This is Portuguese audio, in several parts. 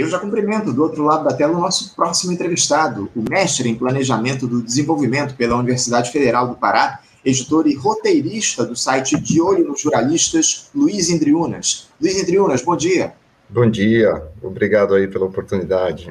Eu já cumprimento do outro lado da tela o nosso próximo entrevistado, o mestre em Planejamento do Desenvolvimento pela Universidade Federal do Pará, editor e roteirista do site De Olho nos Jornalistas, Luiz Indriunas. Luiz Indriunas, bom dia. Bom dia, obrigado aí pela oportunidade.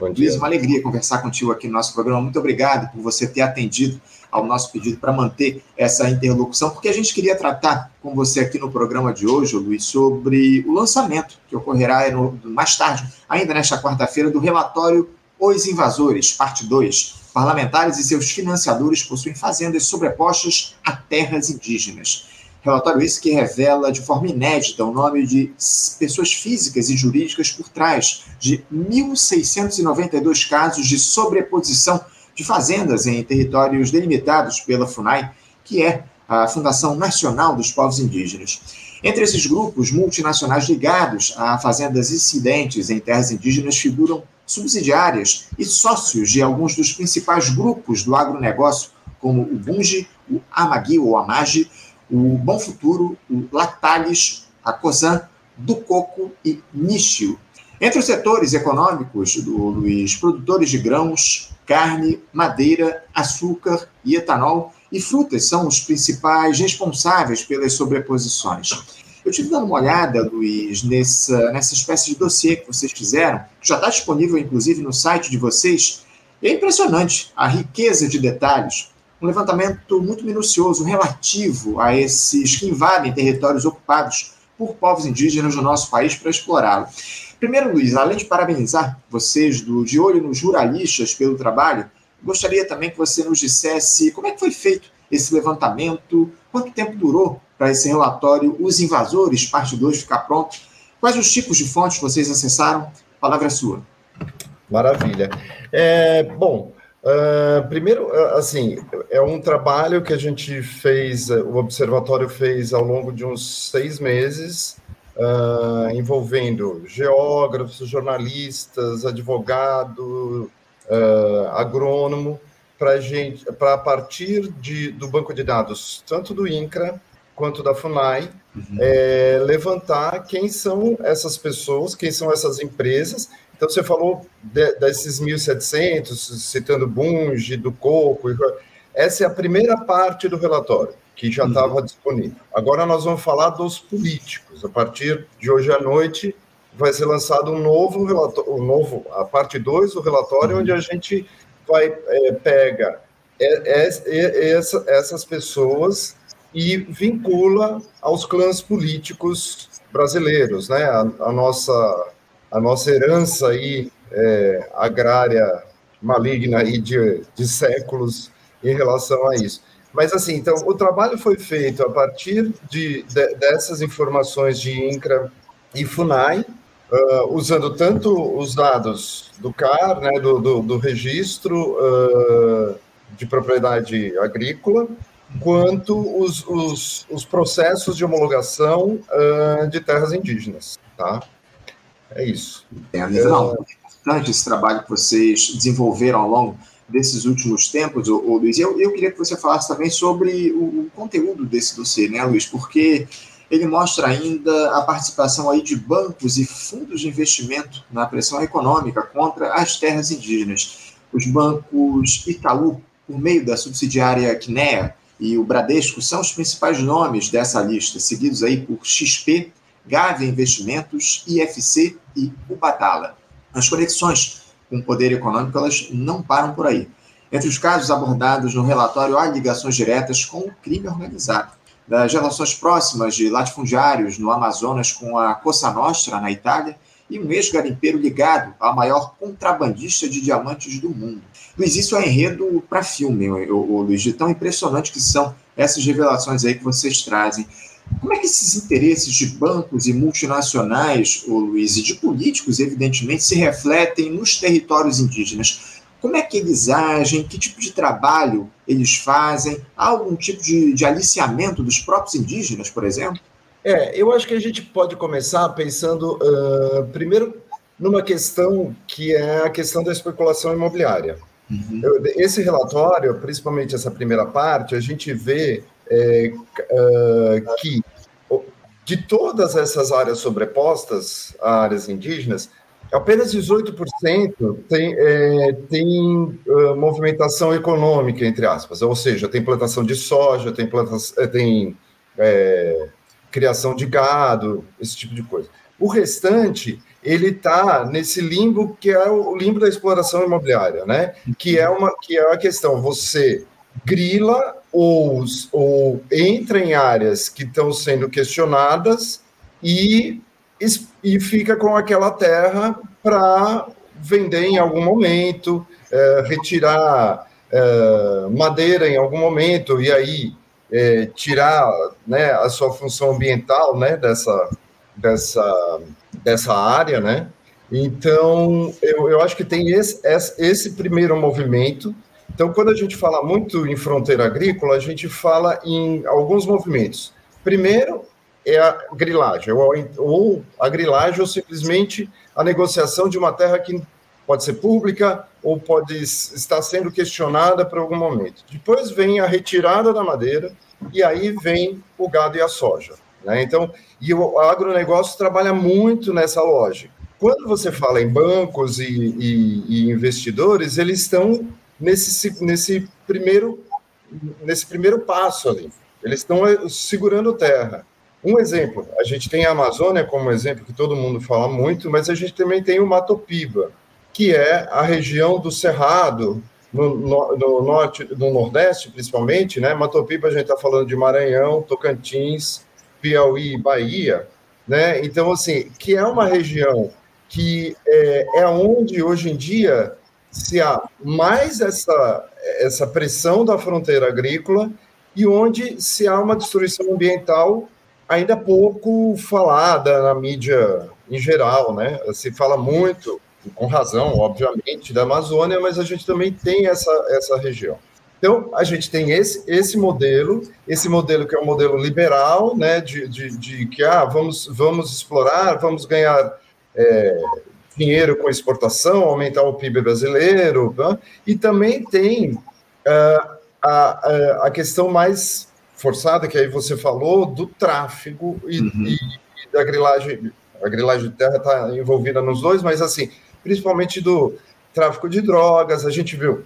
Bom dia. Luiz, uma alegria conversar contigo aqui no nosso programa. Muito obrigado por você ter atendido ao nosso pedido para manter essa interlocução, porque a gente queria tratar com você aqui no programa de hoje, Luiz, sobre o lançamento que ocorrerá mais tarde, ainda nesta quarta-feira, do relatório Os Invasores, parte 2. Parlamentares e seus financiadores possuem fazendas sobrepostas a terras indígenas. Relatório esse que revela de forma inédita o nome de pessoas físicas e jurídicas por trás de 1.692 casos de sobreposição de fazendas em territórios delimitados pela FUNAI, que é a Fundação Nacional dos Povos Indígenas. Entre esses grupos multinacionais ligados a fazendas incidentes em terras indígenas figuram subsidiárias e sócios de alguns dos principais grupos do agronegócio, como o Bunge, o Amagui ou Amage, o Bom Futuro, o Lactalis, a Cosan, do Coco e Nichio. Entre os setores econômicos do Luiz, produtores de grãos, carne, madeira, açúcar e etanol e frutas são os principais responsáveis pelas sobreposições. Eu tive dando uma olhada, Luiz, nessa, nessa espécie de dossiê que vocês fizeram, que já está disponível, inclusive, no site de vocês. É impressionante a riqueza de detalhes, um levantamento muito minucioso relativo a esses que invadem territórios ocupados por povos indígenas do nosso país para explorá-lo. Primeiro, Luiz, além de parabenizar vocês do De Olho nos Jornalistas pelo trabalho, gostaria também que você nos dissesse como é que foi feito esse levantamento, quanto tempo durou para esse relatório Os Invasores, parte 2, ficar pronto, quais os tipos de fontes vocês acessaram, palavra é sua. Maravilha. É, bom, uh, primeiro, assim, é um trabalho que a gente fez, o Observatório fez ao longo de uns seis meses, uh, envolvendo geógrafos, jornalistas, advogado, uh, agrônomo, para gente, para a partir de, do banco de dados, tanto do INCRA quanto da FUNAI, uhum. é, levantar quem são essas pessoas, quem são essas empresas. Então, você falou de, desses 1.700, citando Bunge, do Coco, essa é a primeira parte do relatório que já estava uhum. disponível. Agora nós vamos falar dos políticos. A partir de hoje à noite vai ser lançado um novo relatório, um novo, a parte 2 do relatório, uhum. onde a gente vai é, pega é, é, essa, essas pessoas e vincula aos clãs políticos brasileiros, né? A, a nossa a nossa herança aí é, agrária maligna aí de, de séculos em relação a isso. Mas, assim, então, o trabalho foi feito a partir de, de dessas informações de INCRA e FUNAI, uh, usando tanto os dados do CAR, né, do, do, do registro uh, de propriedade agrícola, quanto os, os, os processos de homologação uh, de terras indígenas, tá? É isso. É, não, é importante esse trabalho que vocês desenvolveram ao longo desses últimos tempos, ô, ô Luiz, eu, eu queria que você falasse também sobre o, o, conteúdo desse dossiê, né, Luiz? Porque ele mostra ainda a participação aí de bancos e fundos de investimento na pressão econômica contra as terras indígenas. Os bancos Itaú, por meio da subsidiária Quinea, e o Bradesco são os principais nomes dessa lista, seguidos aí por XP, Gávea Investimentos, IFC e Ubatala. As conexões com o poder econômico, elas não param por aí. Entre os casos abordados no relatório, há ligações diretas com o crime organizado. Das relações próximas de latifundiários no Amazonas com a Cosa Nostra, na Itália, e um ex-garimpeiro ligado à maior contrabandista de diamantes do mundo. Luiz, isso é enredo para filme, o Luiz, de tão impressionante que são essas revelações aí que vocês trazem. Como é que esses interesses de bancos e multinacionais, ô Luiz, e de políticos, evidentemente, se refletem nos territórios indígenas? Como é que eles agem? Que tipo de trabalho eles fazem? Há algum tipo de, de aliciamento dos próprios indígenas, por exemplo? É, eu acho que a gente pode começar pensando, uh, primeiro, numa questão que é a questão da especulação imobiliária. Uhum. Esse relatório, principalmente essa primeira parte, a gente vê é, uh, que de todas essas áreas sobrepostas a áreas indígenas, apenas 18% tem, é, tem uh, movimentação econômica, entre aspas, ou seja, tem plantação de soja, tem, plantação, tem é, criação de gado, esse tipo de coisa. O restante, ele está nesse limbo que é o limbo da exploração imobiliária, né? Que é uma que é a questão, você grila ou, ou entra em áreas que estão sendo questionadas e, e fica com aquela terra para vender em algum momento, é, retirar é, madeira em algum momento e aí é, tirar né, a sua função ambiental né, dessa, dessa, dessa área, né? Então, eu, eu acho que tem esse, esse primeiro movimento. Então, quando a gente fala muito em fronteira agrícola, a gente fala em alguns movimentos. Primeiro é a grilagem, ou, a grilagem, ou simplesmente a negociação de uma terra que pode ser pública ou pode estar sendo questionada por algum momento. Depois vem a retirada da madeira e aí vem o gado e a soja. Né? Então, e o agronegócio trabalha muito nessa lógica. Quando você fala em bancos e, e, e investidores, eles estão nesse, nesse, primeiro, nesse primeiro passo ali. Eles estão eh, segurando terra. Um exemplo, a gente tem a Amazônia como exemplo que todo mundo fala muito, mas a gente também tem o Mato Piba, que é a região do Cerrado, no, no, no norte, no nordeste principalmente, né? Mato Piba a gente está falando de Maranhão, Tocantins, Piauí, Bahia, né? Então, assim, que é uma região que é, é onde hoje em dia se há mais essa, essa pressão da fronteira agrícola e onde se há uma destruição ambiental ainda pouco falada na mídia em geral, né? Se fala muito, com razão, obviamente, da Amazônia, mas a gente também tem essa, essa região. Então, a gente tem esse, esse modelo, esse modelo que é um modelo liberal, né, de, de, de que ah, vamos, vamos explorar, vamos ganhar é, dinheiro com exportação, aumentar o PIB brasileiro, né? e também tem uh, a, a questão mais forçada, que aí você falou, do tráfego e, uhum. e, e da grilagem. A grilagem de terra está envolvida nos dois, mas assim, principalmente do tráfico de drogas, a gente viu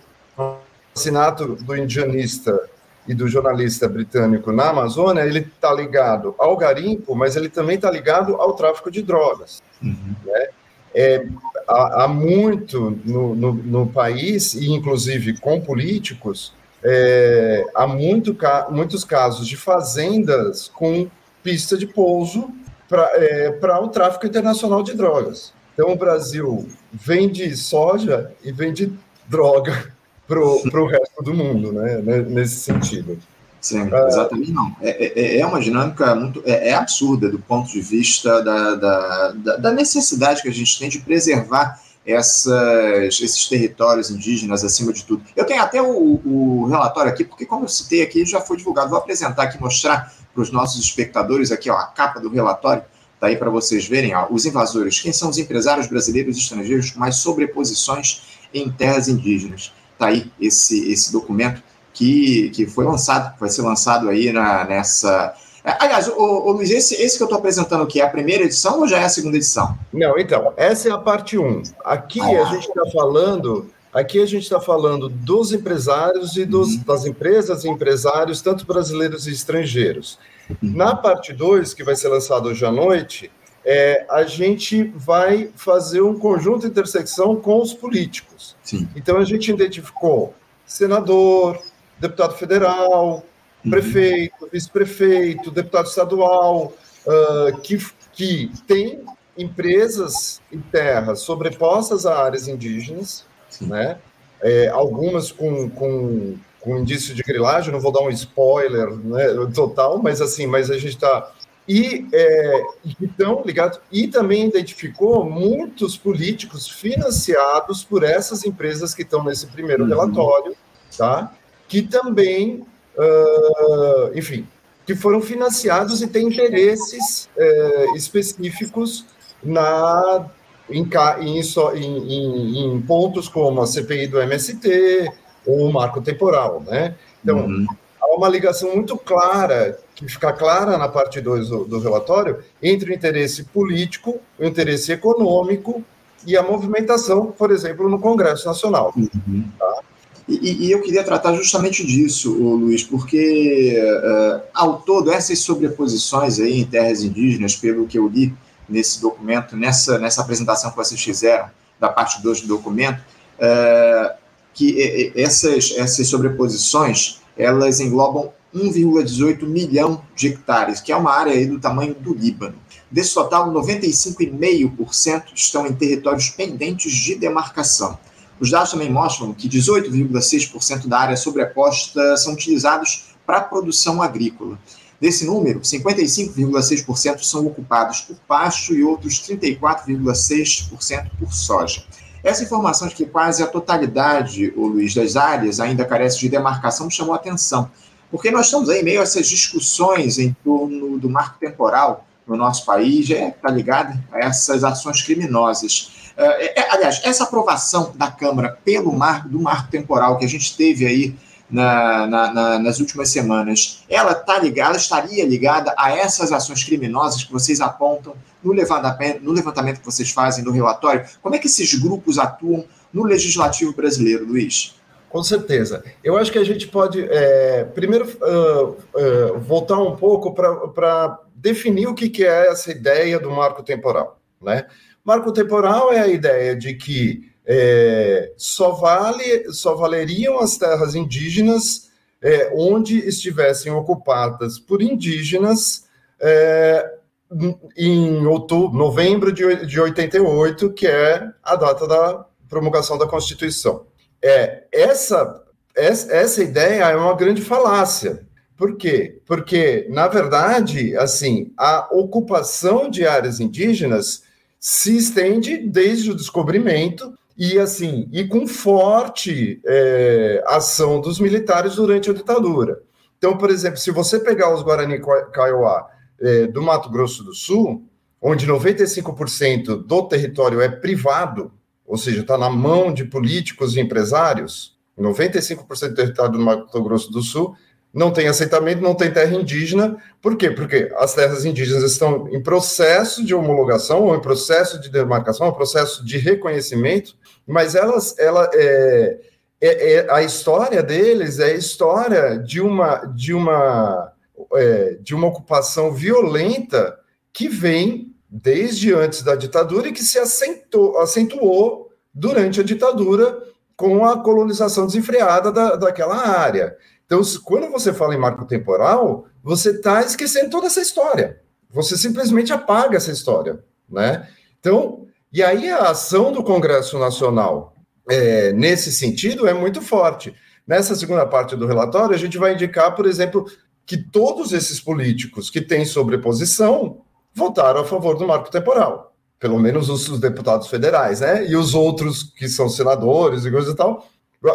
assassinato do indianista e do jornalista britânico na Amazônia, ele está ligado ao garimpo, mas ele também está ligado ao tráfico de drogas. Uhum. Né? É, há, há, muito no, no, no, país, e inclusive com políticos, é, há muito, muitos casos de fazendas com pista de pouso para é, o tráfico internacional de drogas. Então, o Brasil vende soja e vende droga para o resto do mundo, né? Nesse sentido. Sim, ah, exatamente não. É, é, é uma dinâmica muito é, é, absurda do ponto de vista da, da, da, necessidade que a gente tem de preservar essas, esses territórios indígenas acima de tudo. Eu tenho até o, o relatório aqui, porque como eu citei aqui, já foi divulgado. Vou apresentar aqui, mostrar para os nossos espectadores aqui ó, a capa do relatório. Está aí para vocês verem ó, os invasores. Quem são os empresários brasileiros e estrangeiros com mais sobreposições em terras indígenas? Está aí esse, esse documento que, que foi lançado, vai ser lançado aí na, nessa. É, aliás, o, Luiz, esse, esse que eu estou apresentando aqui é a primeira edição ou já é a segunda edição? Não, então, essa é a parte 1. Aqui ah, a gente está falando. Aqui a gente está falando dos empresários e dos, uhum. das empresas e empresários, tanto brasileiros e estrangeiros. Uhum. Na parte 2, que vai ser lançada hoje à noite, é, a gente vai fazer um conjunto de intersecção com os políticos. Sim. Então, a gente identificou senador, deputado federal, uhum. prefeito, vice-prefeito, deputado estadual, uh, que, que tem empresas em terras sobrepostas a áreas indígenas, Sim. né? É, algumas com, com, com indício de grilagem, não vou dar um spoiler né, total, mas assim, mas a gente está e é, estão ligados e também identificou muitos políticos financiados por essas empresas que estão nesse primeiro uhum. relatório, tá? Que também, uh, enfim, que foram financiados e têm interesses uh, específicos na em, em, em, em, pontos como a CPI do MST ou o marco temporal, né? Então, uhum. há uma ligação muito clara que fica clara na parte 2 do, do, relatório, entre o interesse político, o interesse econômico e a movimentação, por exemplo, no Congresso Nacional. Uhum. Tá? E, e, eu queria tratar justamente disso, Luiz, porque uh, ao todo essas sobreposições aí em terras indígenas, pelo que eu li nesse documento, nessa, nessa apresentação que vocês fizeram, da parte 2 do documento, uh, que essas, essas sobreposições, elas englobam 1,18 milhão de hectares, que é uma área aí do tamanho do Líbano. Desse total, 95,5% estão em territórios pendentes de demarcação. Os dados também mostram que 18,6% da área sobreposta são utilizados para produção agrícola. Desse número, 55,6% são ocupados por pasto e outros 34,6% por soja. Essa informação de que quase a totalidade, o Luiz, das áreas ainda carece de demarcação chamou a atenção, porque nós estamos aí meio a essas discussões em torno do marco temporal no nosso país, é está ligado a essas ações criminosas. É, é, aliás, essa aprovação da Câmara pelo marco, do marco temporal que a gente teve aí na, na, na, nas últimas semanas, ela tá ligada, estaria ligada a essas ações criminosas que vocês apontam no levantamento, no levantamento que vocês fazem no relatório? Como é que esses grupos atuam no legislativo brasileiro, Luiz? Com certeza. Eu acho que a gente pode, é, primeiro, uh, uh, voltar um pouco para definir o que, que é essa ideia do marco temporal. Né? Marco temporal é a ideia de que é, só, vale, só valeriam as terras indígenas é, onde estivessem ocupadas por indígenas é, em outubro, novembro de, de 88, que é a data da promulgação da Constituição. É, essa, essa ideia é uma grande falácia. Por quê? Porque, na verdade, assim, a ocupação de áreas indígenas se estende desde o descobrimento e assim e com forte é, ação dos militares durante a ditadura. Então, por exemplo, se você pegar os Guarani Kaiowá é, do Mato Grosso do Sul, onde 95% do território é privado, ou seja, está na mão de políticos e empresários, 95% do território do Mato Grosso do Sul não tem aceitamento, não tem terra indígena. Por quê? Porque as terras indígenas estão em processo de homologação, ou em processo de demarcação, ou processo de reconhecimento, mas elas, ela, é, é, é, a história deles é a história de uma, de uma, é, de uma ocupação violenta que vem desde antes da ditadura e que se acentuou, acentuou durante a ditadura com a colonização desenfreada da, daquela área. Então, quando você fala em marco temporal, você está esquecendo toda essa história. Você simplesmente apaga essa história, né? Então, e aí a ação do Congresso Nacional é, nesse sentido é muito forte. Nessa segunda parte do relatório, a gente vai indicar, por exemplo, que todos esses políticos que têm sobreposição votaram a favor do marco temporal. Pelo menos os, os deputados federais, né? E os outros que são senadores e coisa e tal,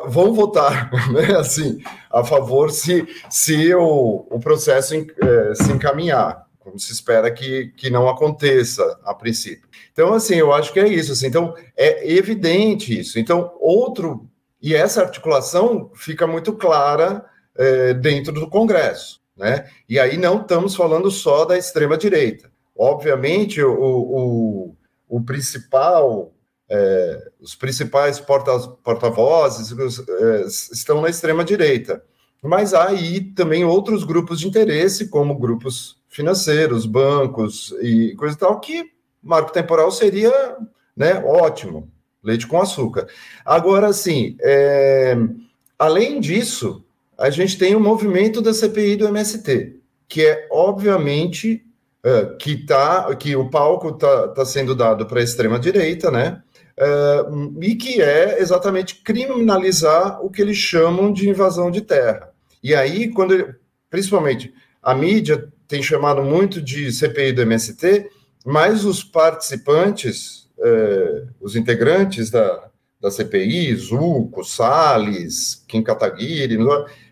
vão votar né, assim, a favor se, se o, o processo é, se encaminhar, como se espera que, que não aconteça a princípio. Então, assim, eu acho que é isso. Assim, então, é evidente isso. Então, outro. E essa articulação fica muito clara é, dentro do Congresso. Né? E aí não estamos falando só da extrema-direita. Obviamente, o, o, o principal é, os principais porta-vozes é, estão na extrema-direita. Mas há aí também outros grupos de interesse, como grupos financeiros, bancos e coisa e tal, que marco temporal seria né, ótimo, leite com açúcar. Agora, sim, é, além disso, a gente tem o movimento da CPI do MST, que é, obviamente, é, que, tá, que o palco está tá sendo dado para a extrema-direita, né? Uh, e que é exatamente criminalizar o que eles chamam de invasão de terra. E aí, quando ele, principalmente a mídia tem chamado muito de CPI do MST, mas os participantes, uh, os integrantes da, da CPI, Zuco, Salles, Kim Kataguiri,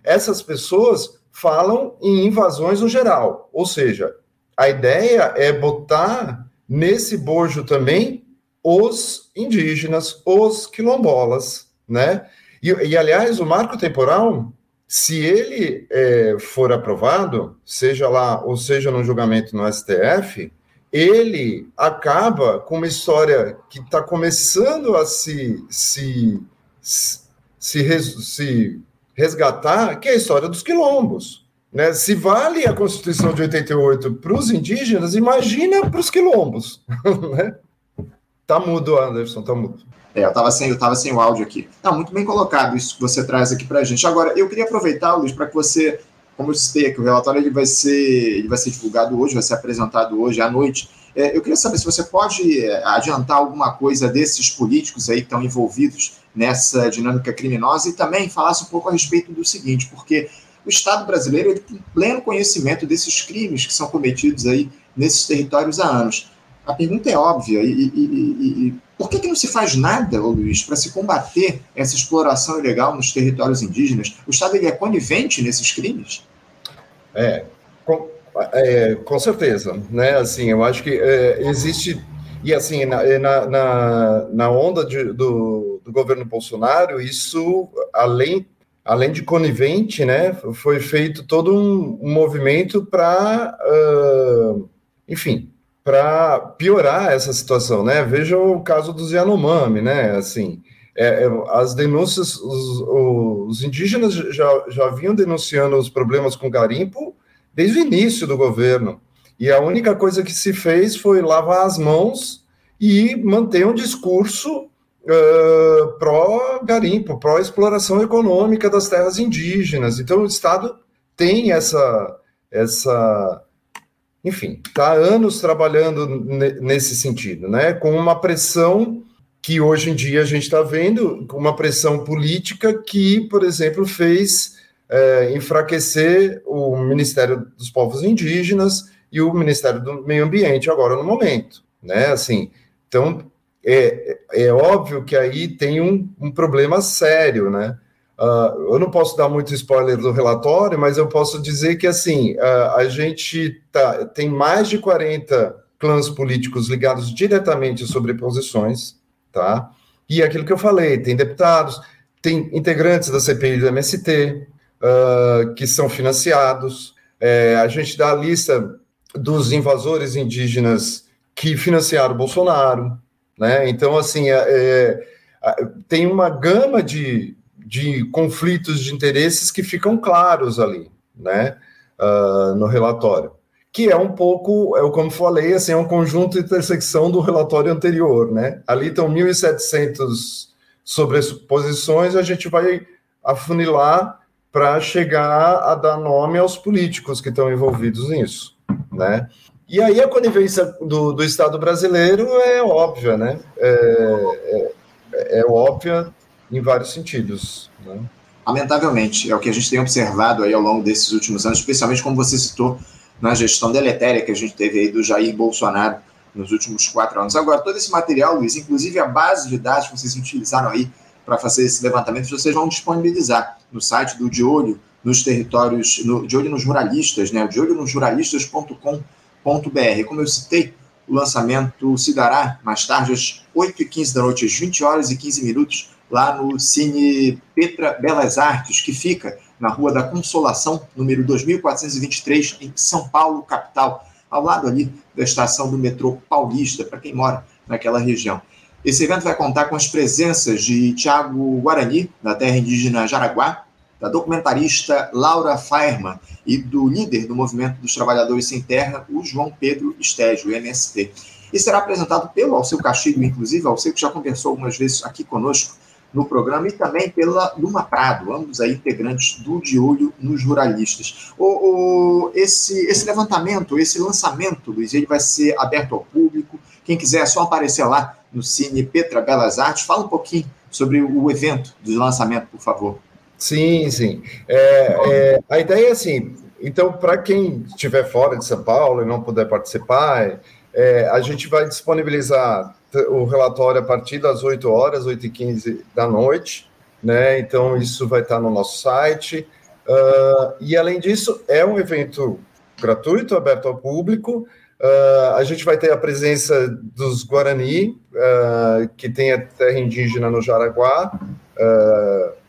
essas pessoas falam em invasões no geral. Ou seja, a ideia é botar nesse bojo também os indígenas, os quilombolas, né? E, e aliás, o marco temporal, se ele é, for aprovado, seja lá, ou seja no julgamento no STF, ele acaba com uma história que está começando a se, se, se, se, resgatar, que é a história dos quilombos. Né? Se vale a Constituição de 88 para os indígenas, imagina para os quilombos. Né? Tá mudo, Anderson, tá mudo. É, eu estava sem, eu tava sem o áudio aqui. Não, muito bem colocado isso que você traz aqui para a gente. Agora, eu queria aproveitar, Luiz, para que você, como eu citei aqui, o relatório ele vai, ser, ele vai ser divulgado hoje, vai ser apresentado hoje à noite. É, eu queria saber se você pode é, adiantar alguma coisa desses políticos aí que estão envolvidos nessa dinâmica criminosa e também falasse um pouco a respeito do seguinte, porque o Estado brasileiro ele tem pleno conhecimento desses crimes que são cometidos aí nesses territórios há anos. A pergunta é óbvia, e, e, e, e por que, que, não se faz nada, Luiz, para se combater essa exploração ilegal nos territórios indígenas? O Estado é conivente nesses crimes? É, com, é, com certeza, né? Assim, eu acho que é, existe e assim na, na, na onda de, do, do governo Bolsonaro, isso além além de conivente, né, foi feito todo um, um movimento para, uh, enfim, para piorar essa situação, né? Veja o caso dos Yanomami, né? Assim, é, é, as denúncias, os, os, indígenas já, já vinham denunciando os problemas com garimpo desde o início do governo. E a única coisa que se fez foi lavar as mãos e manter um discurso uh, pró-garimpo, pró-exploração econômica das terras indígenas. Então, o Estado tem essa, essa enfim, está anos trabalhando nesse sentido, né? Com uma pressão que hoje em dia a gente está vendo, uma pressão política que, por exemplo, fez é, enfraquecer o Ministério dos Povos Indígenas e o Ministério do Meio Ambiente agora no momento, né? Assim, então é, é óbvio que aí tem um, um problema sério, né? Uh, eu não posso dar muito spoiler do relatório, mas eu posso dizer que assim uh, a gente tá, tem mais de 40 clãs políticos ligados diretamente sobre posições, tá? E aquilo que eu falei, tem deputados, tem integrantes da CPI do MST uh, que são financiados. É, a gente dá a lista dos invasores indígenas que financiaram o Bolsonaro, né? Então assim é, é, tem uma gama de de conflitos de interesses que ficam claros ali, né, uh, no relatório, que é um pouco, é como falei, assim, é um conjunto de intersecção do relatório anterior, né, ali estão 1.700 sobreposições, a gente vai afunilar para chegar a dar nome aos políticos que estão envolvidos nisso, né, e aí a conivência do, do Estado brasileiro é óbvia, né, é, é, é óbvia em vários sentidos. Né? Lamentavelmente, é o que a gente tem observado aí ao longo desses últimos anos, especialmente como você citou na gestão deletéria que a gente teve aí do Jair Bolsonaro nos últimos quatro anos. Agora, todo esse material, Luiz, inclusive a base de dados que vocês utilizaram aí para fazer esse levantamento, vocês vão disponibilizar no site do De Olho nos territórios, no, de olho nos ruralistas, né? De olho nos ruralistas.com.br. Como eu citei, o lançamento se dará mais tarde às 8h15 da noite, às 20 horas e 15 minutos, lá no Cine Petra Belas Artes, que fica na Rua da Consolação, número 2423, em São Paulo, capital, ao lado ali da estação do metrô Paulista, para quem mora naquela região. Esse evento vai contar com as presenças de Tiago Guarani, da terra indígena Jaraguá, da documentarista Laura Feierman e do líder do Movimento dos Trabalhadores Sem Terra, o João Pedro Estégio, MST. E será apresentado pelo Alceu Castilho, inclusive, Alceu que já conversou algumas vezes aqui conosco no programa e também pela Luma Prado, ambos aí integrantes do De Olho nos Ruralistas. O, o, esse, esse levantamento, esse lançamento, Luiz, ele vai ser aberto ao público. Quem quiser é só aparecer lá no Cine Petra Belas Artes. Fala um pouquinho sobre o evento de lançamento, por favor. Sim, sim. É, é, a ideia é assim, então, para quem estiver fora de São Paulo e não puder participar, é, a gente vai disponibilizar o relatório a partir das 8 horas, 8 e 15 da noite, né? Então, isso vai estar no nosso site. Uh, e, além disso, é um evento gratuito, aberto ao público. Uh, a gente vai ter a presença dos Guarani, uh, que tem a terra indígena no Jaraguá,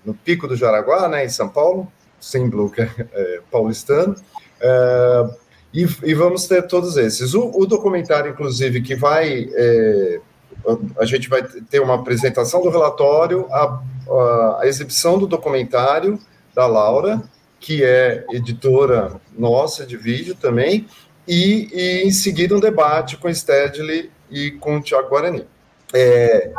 no Pico do Jaraguá, né, em São Paulo, símbolo é, é paulistano. E, e vamos ter todos esses. O, o documentário, inclusive, que vai. É, a gente vai ter uma apresentação do relatório, a, a, exibição do documentário da Laura, que é editora nossa de vídeo também, e, e em seguida um debate com Stedley e com o Tiago Guarani. É,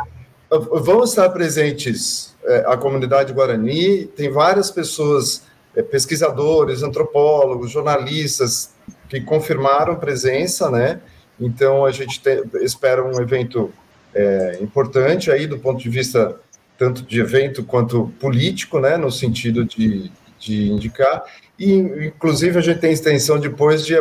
vão estar presentes é, a comunidade Guarani, tem várias pessoas, é, pesquisadores, antropólogos, jornalistas, que confirmaram presença, né? Então a gente tem, espera um evento é, importante aí do ponto de vista tanto de evento quanto político, né? No sentido de, de indicar. E, inclusive, a gente tem extensão depois de,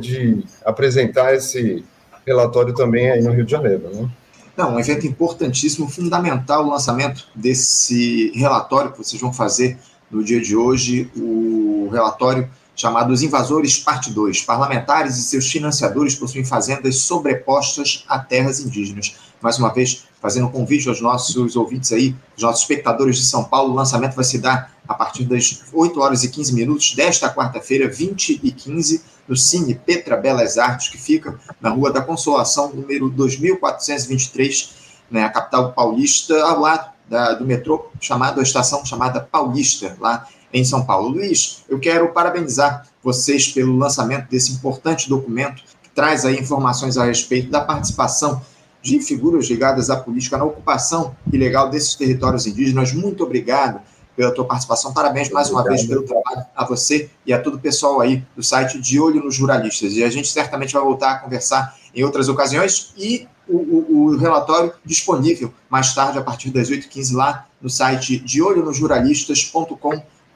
de apresentar esse relatório também aí no Rio de Janeiro. Né? Não, um evento importantíssimo, fundamental o lançamento desse relatório que vocês vão fazer no dia de hoje, o relatório chamado Os Invasores, parte 2. Parlamentares e seus financiadores possuem fazendas sobrepostas a terras indígenas. Mais uma vez, fazendo um convite aos nossos ouvintes aí, os nossos espectadores de São Paulo, o lançamento vai se dar a partir das 8 horas e 15 minutos desta quarta-feira, 20 e 15, no Cine Petra Belas Artes, que fica na Rua da Consolação, número 2423, na né, capital paulista, ao lado da, do metrô, chamado, a estação chamada Paulista, lá em São Paulo. Luiz, eu quero parabenizar vocês pelo lançamento desse importante documento que traz aí informações a respeito da participação de figuras ligadas à política na ocupação ilegal desses territórios indígenas. Muito obrigado pela tua participação. Parabéns mais uma vez pelo trabalho a você e a todo o pessoal aí do site De Olho nos Jornalistas. E a gente certamente vai voltar a conversar em outras ocasiões e o, o, o relatório disponível mais tarde, a partir das 8h15, lá no site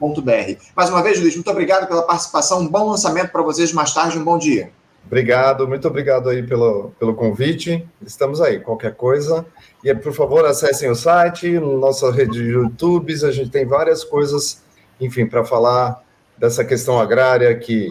deolhonosjornalistas.com.br mais uma vez, Luiz, muito obrigado pela participação. Um bom lançamento para vocês mais tarde. Um bom dia. Obrigado, muito obrigado aí pelo, pelo convite. Estamos aí, qualquer coisa. E, por favor, acessem o site, nossa rede de YouTube. A gente tem várias coisas, enfim, para falar dessa questão agrária que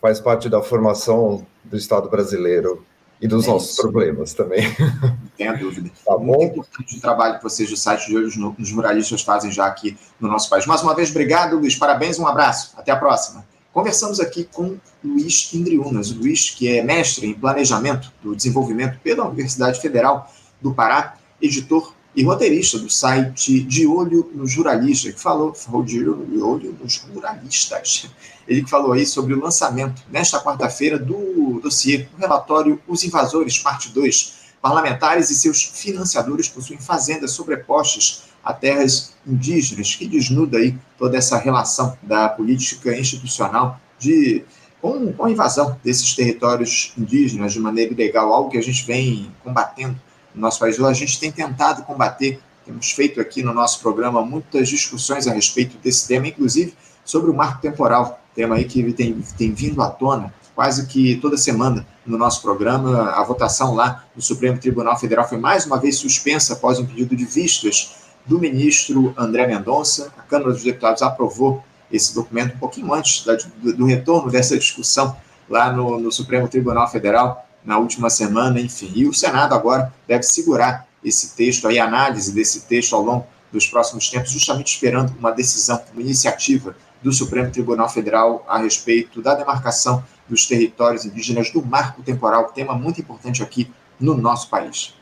faz parte da formação do Estado brasileiro e dos é nossos problemas também. Não tenha dúvida. Tá bom? Muito importante o trabalho que vocês do site de Olhos nos Muralistas fazem já aqui no nosso país. Mais uma vez, obrigado, Luiz. Parabéns, um abraço. Até a próxima. Conversamos aqui com Luiz Indriunas. Luiz, que é mestre em Planejamento do Desenvolvimento pela Universidade Federal do Pará, editor e roteirista do site De Olho no Juralista, que falou, falou de olho nos juralistas. Ele que falou aí sobre o lançamento, nesta quarta-feira, do dossiê, o relatório Os Invasores, parte 2. Parlamentares e seus financiadores possuem fazendas sobrepostas a terras indígenas, que desnuda aí toda essa relação da política institucional de com, com a invasão desses territórios indígenas de maneira ilegal, algo que a gente vem combatendo no nosso país. A gente tem tentado combater, temos feito aqui no nosso programa muitas discussões a respeito desse tema, inclusive sobre o marco temporal, tema aí que tem, tem vindo à tona quase que toda semana no nosso programa. A votação lá no Supremo Tribunal Federal foi mais uma vez suspensa após um pedido de vistas do ministro André Mendonça. A Câmara dos Deputados aprovou esse documento um pouquinho antes da, do, do, retorno dessa discussão lá no, no Supremo Tribunal Federal na última semana, enfim. E o Senado agora deve segurar esse texto, aí, a análise desse texto ao longo dos próximos tempos, justamente esperando uma decisão, uma iniciativa do Supremo Tribunal Federal a respeito da demarcação dos territórios indígenas do marco temporal, tema muito importante aqui no nosso país.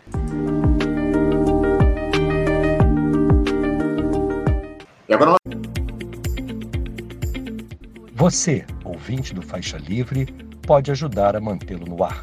E agora Você, ouvinte do Faixa Livre, pode ajudar a mantê-lo no ar